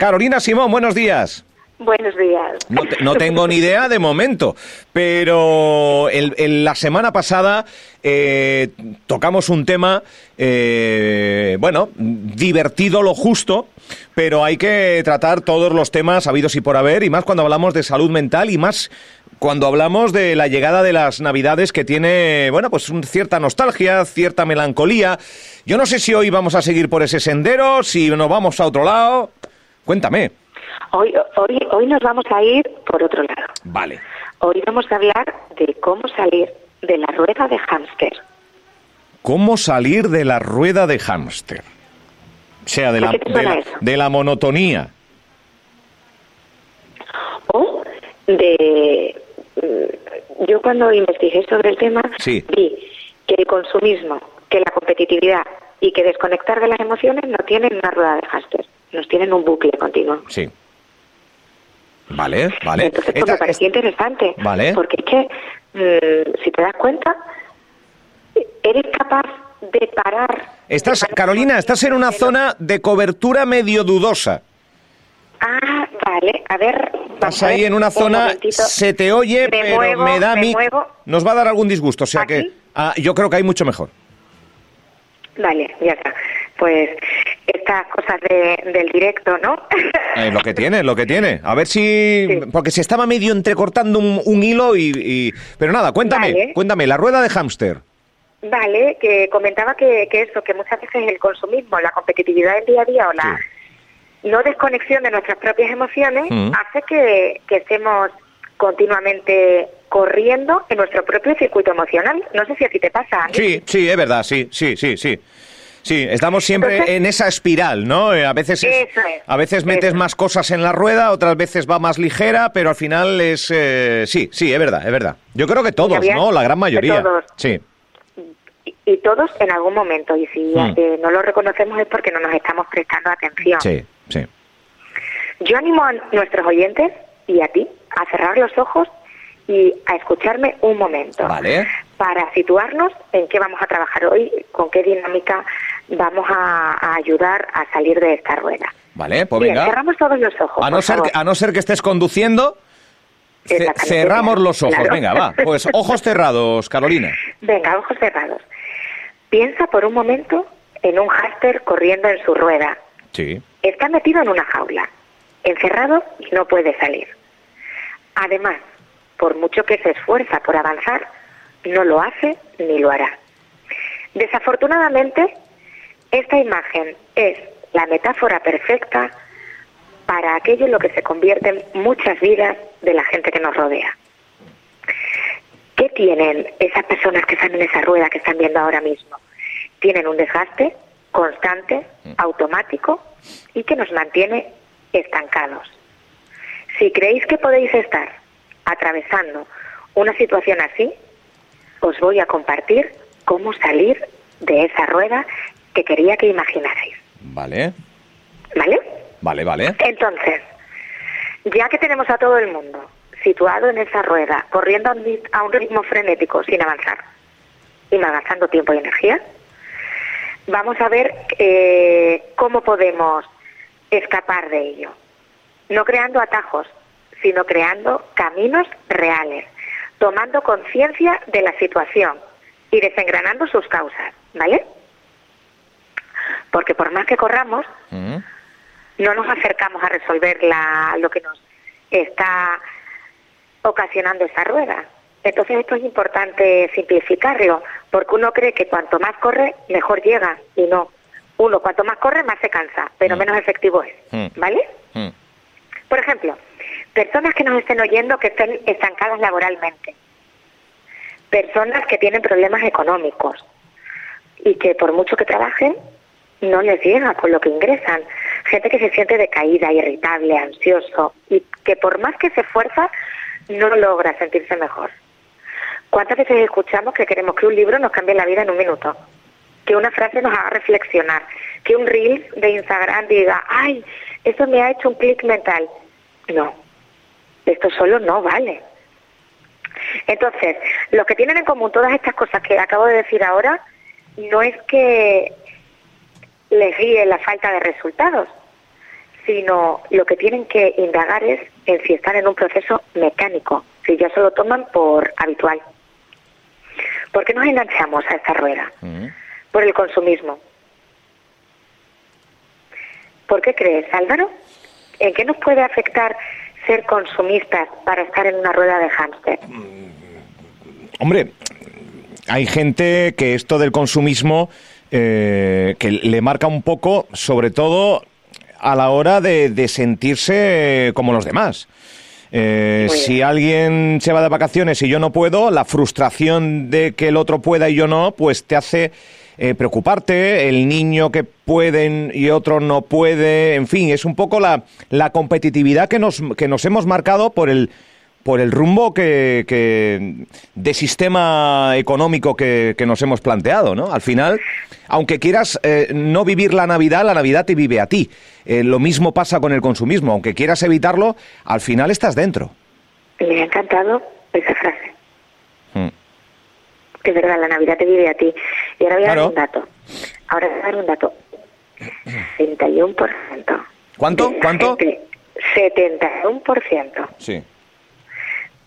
Carolina Simón, buenos días. Buenos días. No, tengo ni idea de momento, pero en la semana pasada eh, tocamos un tema, eh, bueno, divertido lo justo, pero hay que tratar todos los temas habidos y por haber, y más cuando hablamos de salud mental y más cuando hablamos de la llegada de las Navidades que tiene, bueno, pues cierta nostalgia, cierta melancolía. Yo no sé si hoy vamos a seguir por ese sendero, si nos vamos a otro lado. Cuéntame. Hoy, hoy, hoy nos vamos a ir por otro lado. Vale. Hoy vamos a hablar de cómo salir de la rueda de hámster. ¿Cómo salir de la rueda de hámster? O sea, de la, de la, monotonía. O de... Mm, yo cuando investigué sobre el tema vi que el consumismo, que la competitividad y que desconectar de las emociones no tienen una rueda de hámster, nos tienen un bucle continuo. Sí. Vale, vale. Entonces, pues me parecía interesante. Vale. Porque es que, mm, si te das cuenta, eres capaz de parar. Estás, Carolina, estás en una zona de cobertura medio dudosa. Ah, vale. A ver. Estás ahí en una zona, se te oye, pero me da mí. Nos va a dar algún disgusto, o sea que. Ah, yo creo que hay mucho mejor. Vale, ya está. Pues estas cosas del directo, ¿no? Eh, lo que tiene, lo que tiene. A ver si... Porque se estaba medio entrecortando un, hilo y, Pero nada, cuéntame, cuéntame, la rueda de hámster. Vale, que comentaba que, eso, que muchas veces el consumismo, la competitividad del día a día o la no desconexión de nuestras propias emociones mm. hace que, que estemos continuamente corriendo en nuestro propio circuito emocional. No sé si a ti te pasa. Sí, sí, es verdad, sí, sí, sí, sí. Sí, estamos siempre en esa espiral, ¿no? Eh, a veces, a veces metes más cosas en la rueda, otras veces va más ligera, pero al final es... Eh, sí, sí, es verdad, es verdad. Yo creo que todos, ¿no? La gran mayoría. Todos. Sí. Y, todos en algún momento, y si mm. no lo reconocemos es porque no nos estamos prestando atención. Sí, sí. Yo animo a nuestros oyentes y a ti a cerrar los ojos y a escucharme un momento. Vale. Para situarnos en qué vamos a trabajar hoy, con qué dinámica vamos a, ayudar a salir de esta rueda. Vale, pues venga. cerramos todos los ojos. A no, ser que, a no ser que estés conduciendo, cerramos los ojos. Venga, va. Pues ojos cerrados, Carolina. Venga, ojos cerrados. Piensa por un momento en un hámster corriendo en su rueda. Sí. Está metido en una jaula, encerrado y no puede salir. Además, por mucho que se esfuerza por avanzar, no lo hace ni lo hará. Desafortunadamente, esta imagen es la metáfora perfecta para aquello en lo que se convierten muchas vidas de la gente que nos rodea. ¿Qué tienen esas personas que están en esa rueda que están viendo ahora mismo? Tienen un desgaste constante, mm. automático y que nos mantiene estancados. Si creéis que podéis estar atravesando una situación así, os voy a compartir cómo salir de esa rueda que quería que imaginarais. Vale. ¿Vale? Vale, vale. Entonces, ya que tenemos a todo el mundo situado en esa rueda, corriendo a un ritmo frenético sin avanzar y gastando tiempo y energía, vamos a ver eh, cómo podemos escapar de ello. No creando atajos, sino creando caminos reales, tomando conciencia de la situación y desengranando sus causas, ¿vale? Porque por más que corramos, mm. no nos acercamos a resolver la, lo que nos está ocasionando esa rueda. Entonces esto es importante simplificarlo, porque uno cree que cuanto más corre, mejor llega, y no. Uno, cuanto más corre, más se cansa, pero mm. menos efectivo es, mm. ¿vale? Por ejemplo, personas que nos estén oyendo que estén estancadas laboralmente, personas que tienen problemas económicos y que por mucho que trabajen, no les llega con lo que ingresan. Gente que se siente decaída, irritable, ansioso y que por más que se esfuerza, no logra sentirse mejor. ¿Cuántas veces escuchamos que queremos que un libro nos cambie la vida en un minuto? Que una frase nos haga reflexionar, que un reel de Instagram diga, ay, eso me ha hecho un clic mental. No, esto solo no vale. Entonces, lo que tienen en común todas estas cosas que acabo de decir ahora, no es que les guíe la falta de resultados, sino lo que tienen que indagar es en si están en un proceso mecánico, si ya se lo toman por habitual. ¿Por qué nos enganchamos a esta rueda? Por el consumismo. ¿Por qué crees, Álvaro? ¿En qué nos puede afectar ser consumistas para estar en una rueda de hámster? Hombre, hay gente que esto del consumismo eh, que le marca un poco, sobre todo a la hora de, sentirse como los demás. Eh, si alguien se va de vacaciones y yo no puedo, la frustración de que el otro pueda y yo no, pues te hace eh, preocuparte, el niño que pueden y otro no puede, en fin, es un poco la, la competitividad que nos, que nos hemos marcado por el, por el rumbo que, de sistema económico que, nos hemos planteado, ¿no? Al final, aunque quieras eh, no vivir la Navidad, la Navidad te vive a ti. Eh, lo mismo pasa con el consumismo. Aunque quieras evitarlo, al final estás dentro. Me ha encantado esa frase. Mm. De verdad, la Navidad te vive a ti. Y ahora voy a dar un dato. Ahora voy a dar un dato. 71%. ¿Cuánto? ¿Cuánto? 71%. Sí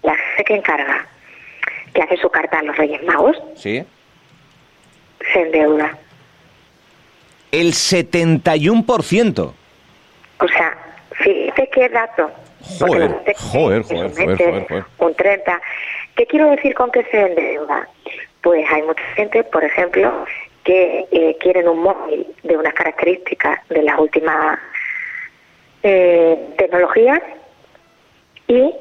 la gente que encarga, que hace su carta a los Reyes Magos, ¿Sí? se endeuda. El 71%. O sea, fíjate qué dato. Joder, joder, joder, joder, Un 30. ¿Qué quiero decir con que se endeuda? Pues hay mucha gente, por ejemplo, que eh, quieren un móvil de unas características de las últimas eh, tecnologías y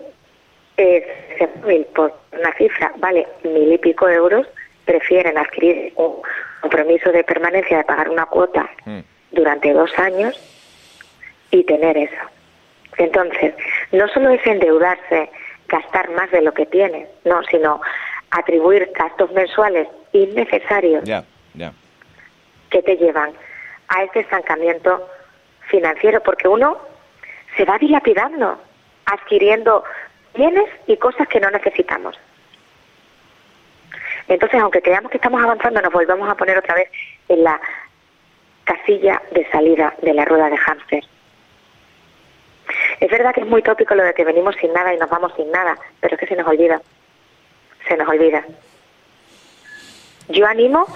móvil por una cifra vale mil y pico euros, prefieren adquirir un compromiso de permanencia de pagar una cuota mm. durante dos años y tener eso. Entonces, no solo es endeudarse, gastar más de lo que tiene, no, sino atribuir gastos mensuales innecesarios que te llevan a ese estancamiento financiero, porque uno se va dilapidando, adquiriendo bienes y cosas que no necesitamos. Entonces, aunque creamos que estamos avanzando, nos volvemos a poner otra vez en la casilla de salida de la rueda de hámster. Es verdad que es muy tópico lo de que venimos sin nada y nos vamos sin nada, pero es que se nos olvida. Se nos olvida. Yo animo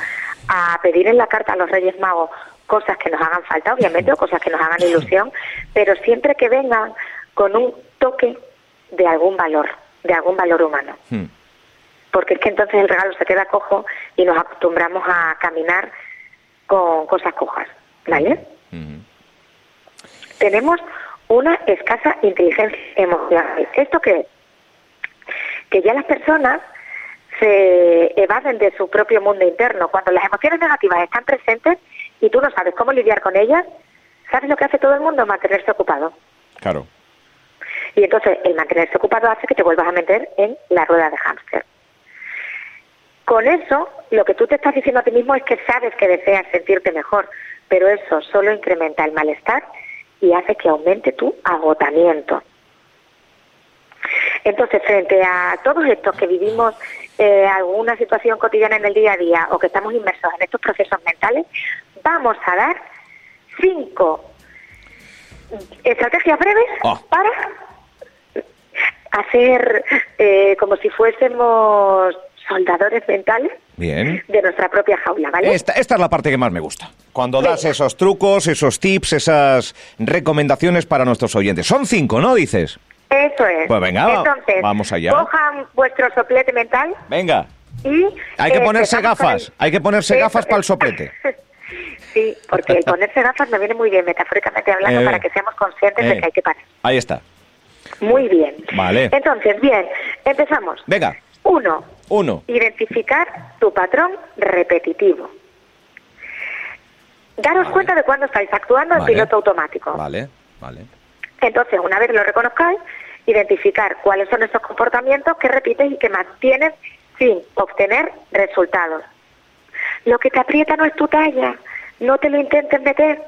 a pedir en la carta a los Reyes Magos cosas que nos hagan falta, obviamente, o cosas que nos hagan ilusión, pero siempre que vengan con un toque de algún valor, de algún valor humano. Hmm. Porque es que entonces el regalo se queda cojo y nos acostumbramos a caminar con cosas cojas, ¿vale? Hmm. Tenemos una escasa inteligencia emocional. ¿Esto qué Que ya las personas se evaden de su propio mundo interno. Cuando las emociones negativas están presentes y tú no sabes cómo lidiar con ellas, ¿sabes lo que hace todo el mundo? Mantenerse ocupado. Claro. Y entonces el mantenerse ocupado hace que te vuelvas a meter en la rueda de hámster. Con eso, lo que tú te estás diciendo a ti mismo es que sabes que deseas sentirte mejor, pero eso solo incrementa el malestar y hace que aumente tu agotamiento. Entonces, frente a todos estos que vivimos eh, alguna situación cotidiana en el día a día o que estamos inmersos en estos procesos mentales, vamos a dar cinco estrategias breves ah. para hacer eh, como si fuésemos soldadores mentales de nuestra propia jaula, ¿vale? Esta, esta, es la parte que más me gusta. Cuando das esos trucos, esos tips, esas recomendaciones para nuestros oyentes. Son cinco, ¿no? Dices. Eso es. Pues venga, vamos allá. Cojan vuestro soplete mental. Venga. Y, hay que eh, ponerse gafas. Hay que ponerse gafas para el soplete. sí, porque el ponerse gafas me viene muy bien, metafóricamente hablando, eh, para que seamos conscientes de que hay que parar. Ahí está. Muy bien. Vale. Entonces, bien, empezamos. Venga. Uno. Uno. Identificar tu patrón repetitivo. Daros cuenta de cuándo estáis actuando en piloto automático. Vale, vale. Entonces, una vez lo reconozcáis, identificar cuáles son esos comportamientos que repites y que mantienes sin obtener resultados. Lo que te aprieta no es tu talla, no te lo intentes meter.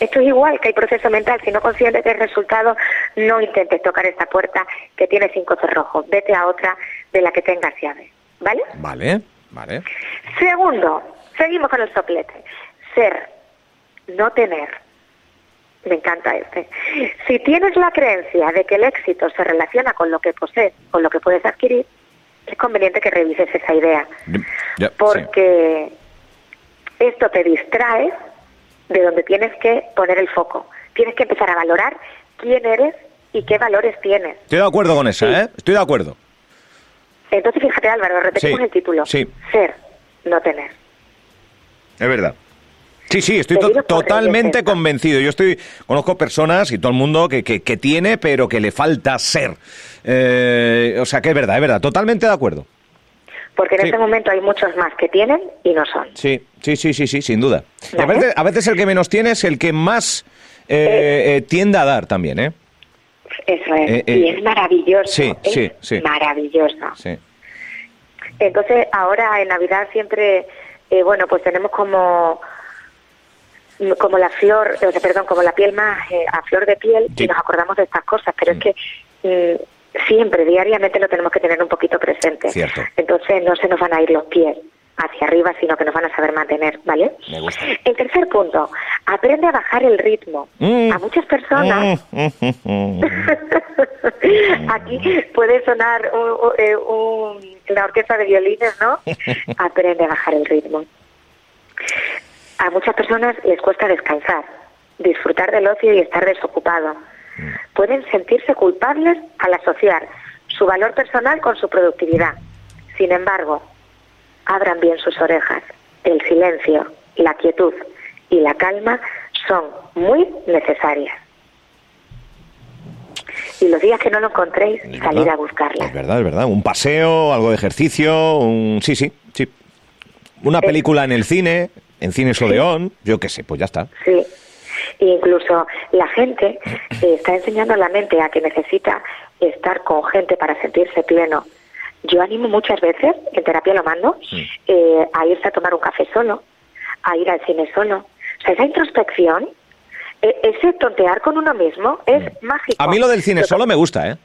Esto es igual que hay proceso mental. Si no consigues el resultado, no intentes tocar esta puerta que tiene cinco cerrojos. Vete a otra de la que tengas llave. ¿Vale? Vale, vale. Segundo, seguimos con el soplete. Ser no tener. Me encanta este. Si tienes la creencia de que el éxito se relaciona con lo que posees, con lo que puedes adquirir, es conveniente que revises esa idea. porque esto te distrae de donde tienes que poner el foco. Tienes que empezar a valorar quién eres y qué valores tienes. Estoy de acuerdo con eso, ¿eh? Estoy de acuerdo. Entonces, fíjate, Álvaro, repetimos el título. Sí. Ser, no tener. Es verdad. Sí, sí, estoy totalmente convencido. Yo estoy conozco personas y todo el mundo que, que, tiene, pero que le falta ser. Eh, o sea, que es verdad, es verdad. Totalmente de acuerdo. Porque en este momento hay muchos más que tienen y no son. Sí, sí, sí, sí, sí sin duda. a, veces, a, veces, el que menos tiene es el que más eh, eh, tiende a dar también, ¿eh? Eso es. y es maravilloso. Sí, sí, sí. Maravilloso. Sí. Entonces, ahora en Navidad siempre, bueno, pues tenemos como como la flor, o sea, perdón, como la piel más a flor de piel y nos acordamos de estas cosas, pero es mm. que mm, siempre, diariamente lo tenemos que tener un poquito presente. Entonces no se nos van a ir los pies hacia arriba, sino que nos van a saber mantener, ¿vale? El tercer punto, aprende a bajar el ritmo. Mm. A muchas personas, mm. aquí puede sonar eh, la orquesta de violines, ¿no? Aprende a bajar el ritmo. A muchas personas les cuesta descansar, disfrutar del ocio y estar desocupado pueden sentirse culpables al asociar su valor personal con su productividad. Sin embargo, abran bien sus orejas. El silencio, la quietud y la calma son muy necesarias. Y los días que no lo encontréis, salir a buscarla. Es verdad, es verdad. Un paseo, algo de ejercicio, un... sí, sí, sí. Una película en el cine, en Cines Odeón, yo qué sé, pues ya está. Sí, incluso la gente está enseñando a la mente a que necesita estar con gente para sentirse pleno. Yo animo muchas veces, en terapia lo mando, eh, a irse a tomar un café solo, a ir al cine solo. O sea, esa introspección, e, ese tontear con uno mismo es mm. mágico. A mí lo del cine solo me gusta, ¿eh?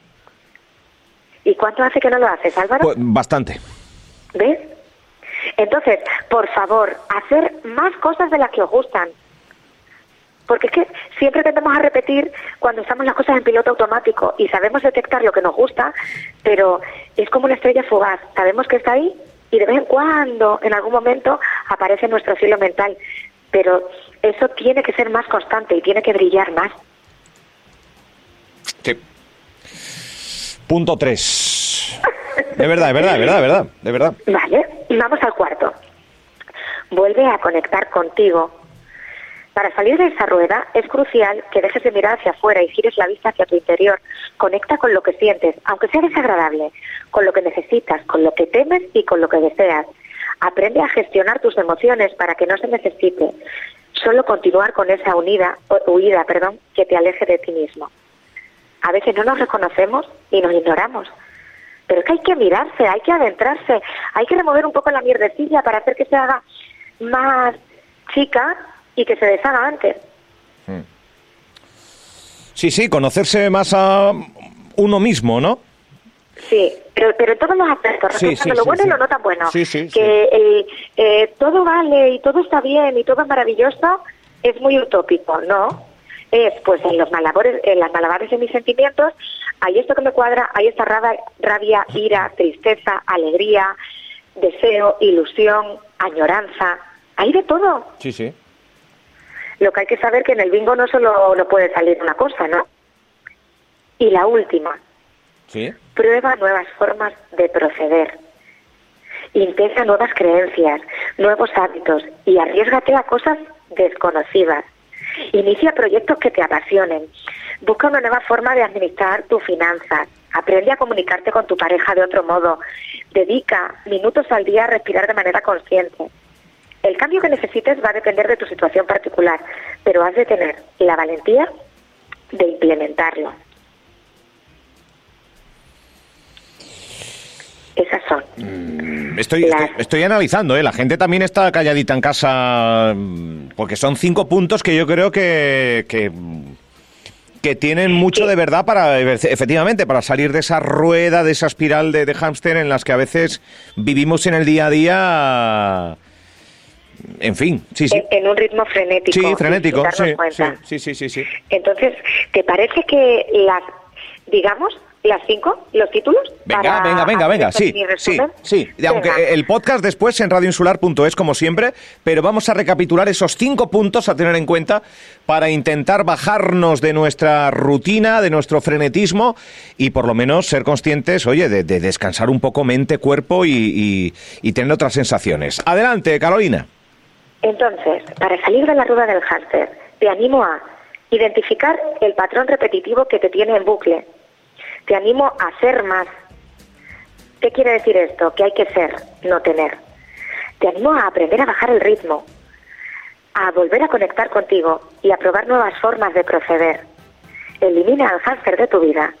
¿Y cuánto hace que no lo haces, Álvaro? Pues bastante. ¿Ves? Entonces, por favor, hacer más cosas de las que os gustan. Porque es que siempre tendemos a repetir cuando estamos las cosas en piloto automático y sabemos detectar lo que nos gusta, pero es como una estrella fugaz. Sabemos que está ahí y de vez en cuando, en algún momento, aparece en nuestro cielo mental. Pero eso tiene que ser más constante y tiene que brillar más. Sí. Punto tres. De verdad, de verdad, de verdad, de verdad, de verdad. Vale, y vamos al cuarto. Vuelve a conectar contigo para salir de esa rueda es crucial que dejes de mirar hacia afuera y gires la vista hacia tu interior. Conecta con lo que sientes, aunque sea desagradable, con lo que necesitas, con lo que temes y con lo que deseas. Aprende a gestionar tus emociones para que no se necesite solo continuar con esa unida, huida perdón, que te aleje de ti mismo. A veces no nos reconocemos y nos ignoramos. Pero es que hay que mirarse, hay que adentrarse, hay que remover un poco la mierdecilla para hacer que se haga más chica y que se deshaga antes. Hmm. Sí, sí, conocerse más a uno mismo, ¿no? Sí, pero, pero en todos los aspectos, sí, lo bueno y lo no tan bueno. que el, eh, todo vale y todo está bien y todo es maravilloso es muy utópico, ¿no? Es, pues, en los malabores, en las malabares de mis sentimientos, hay esto que me cuadra, hay esta rabia, rabia, ira, tristeza, alegría, deseo, ilusión, añoranza, hay de todo. Sí, sí. Lo que hay que saber que en el bingo no solo no puede salir una cosa, ¿no? Y la última. ¿Sí? Prueba nuevas formas de proceder. Intenta nuevas creencias, nuevos hábitos y arriesgate a cosas desconocidas. Inicia proyectos que te apasionen. Busca una nueva forma de administrar tus finanzas. Aprende a comunicarte con tu pareja de otro modo. Dedica minutos al día a respirar de manera consciente. El cambio que necesites va a depender de tu situación particular, pero has de tener la valentía de implementarlo. Esas son. Mm, estoy, estoy, analizando, ¿eh? La gente también está calladita en casa mm, porque son cinco puntos que yo creo que, que, tienen mucho de verdad para, efectivamente, para salir de esa rueda, de esa espiral de, de hámster en las que a veces vivimos en el día a día en fin, sí, sí. En, un ritmo frenético. Sí, frenético, sí, sí, sí, sí, Entonces, ¿te parece que las, digamos, las cinco, los títulos. Venga, venga, venga, venga, sí, sí, sí. Aunque el podcast después en radioinsular.es como siempre, pero vamos a recapitular esos cinco puntos a tener en cuenta para intentar bajarnos de nuestra rutina, de nuestro frenetismo y por lo menos ser conscientes, oye, de, descansar un poco mente, cuerpo y, y tener otras sensaciones. Adelante, Carolina. Entonces, para salir de la rueda del hámster, te animo a identificar el patrón repetitivo que te tiene en bucle te animo a ser más. ¿Qué quiere decir esto? Que hay que ser, no tener. Te animo a aprender a bajar el ritmo, a volver a conectar contigo y a probar nuevas formas de proceder. Elimina al hámster de tu vida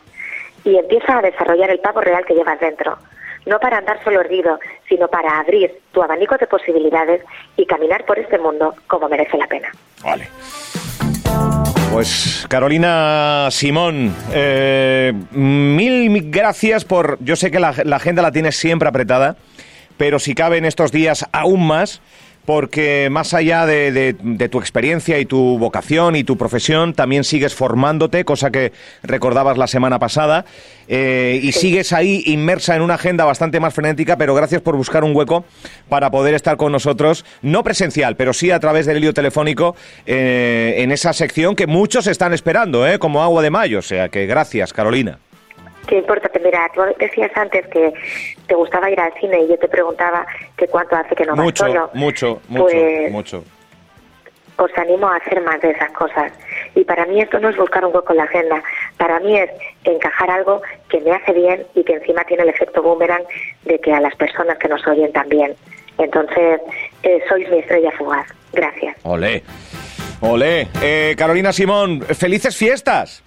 y empieza a desarrollar el pavo real que llevas dentro. No para andar solo erguido, sino para abrir tu abanico de posibilidades y caminar por este mundo como merece la pena. Vale. Pues Carolina Simón, eh, mil gracias por... Yo sé que la, la agenda la tienes siempre apretada, pero si cabe en estos días aún más, porque más allá de, tu experiencia y tu vocación y tu profesión, también sigues formándote, cosa que recordabas la semana pasada, eh, y sigues ahí inmersa en una agenda bastante más frenética, pero gracias por buscar un hueco para poder estar con nosotros, no presencial, pero sí a través del hilo telefónico, eh, en esa sección que muchos están esperando, eh, como agua de mayo. O sea que gracias, Carolina. ¿Qué importa? Mira, tú decías antes que te gustaba ir al cine y yo te preguntaba que cuánto hace que no vas mucho, solo. Mucho, mucho, pues, mucho. Os animo a hacer más de esas cosas. Y para mí esto no es buscar un hueco en la agenda. Para mí es encajar algo que me hace bien y que encima tiene el efecto boomerang de que a las personas que nos oyen también. Entonces, eh, sois mi estrella fugaz. Gracias. Olé. Olé. Eh, Carolina Simón, felices fiestas.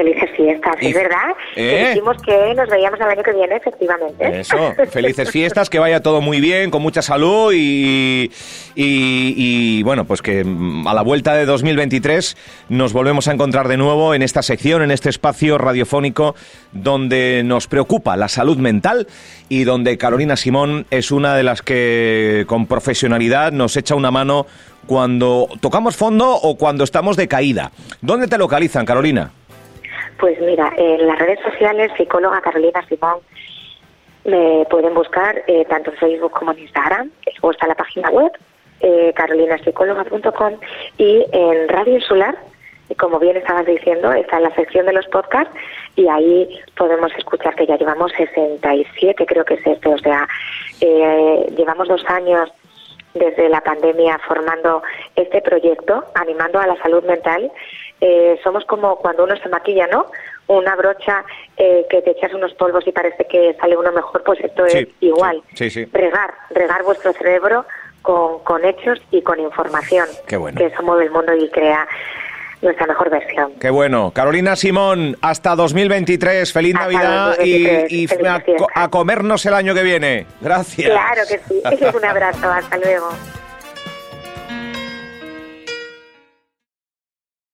Felices fiestas, es verdad. ¿Eh? Dijimos que nos veíamos el año que viene, efectivamente. Eso, felices fiestas, que vaya todo muy bien, con mucha salud y, y, bueno, pues que mm, a la vuelta de 2023 nos volvemos a encontrar de nuevo en esta sección, en este espacio radiofónico donde nos preocupa la salud mental y donde Carolina Simón es una de las que con profesionalidad nos echa una mano cuando tocamos fondo o cuando estamos de caída. ¿Dónde te localizan, Carolina? Pues mira, en las redes sociales, psicóloga Carolina Simón, me pueden buscar eh, tanto en Facebook como en Instagram, o está la página web, eh, carolinapsicóloga.com, y en Radio Insular, como bien estabas diciendo, está en la sección de los podcasts, y ahí podemos escuchar que ya llevamos 67, creo que es este, o sea, eh, llevamos dos años desde la pandemia formando este proyecto, animando a la salud mental eh, somos como cuando uno se maquilla, ¿no? Una brocha eh, que te echas unos polvos y parece que sale uno mejor, pues esto es igual. regar, regar vuestro cerebro con, con hechos y con información. Qué bueno. Que eso mueve el mundo y crea nuestra mejor versión. Qué bueno. Carolina Simón, hasta 2023. Feliz Navidad y, a, a, comernos el año que viene. Gracias. Claro que sí. Un abrazo. Hasta luego.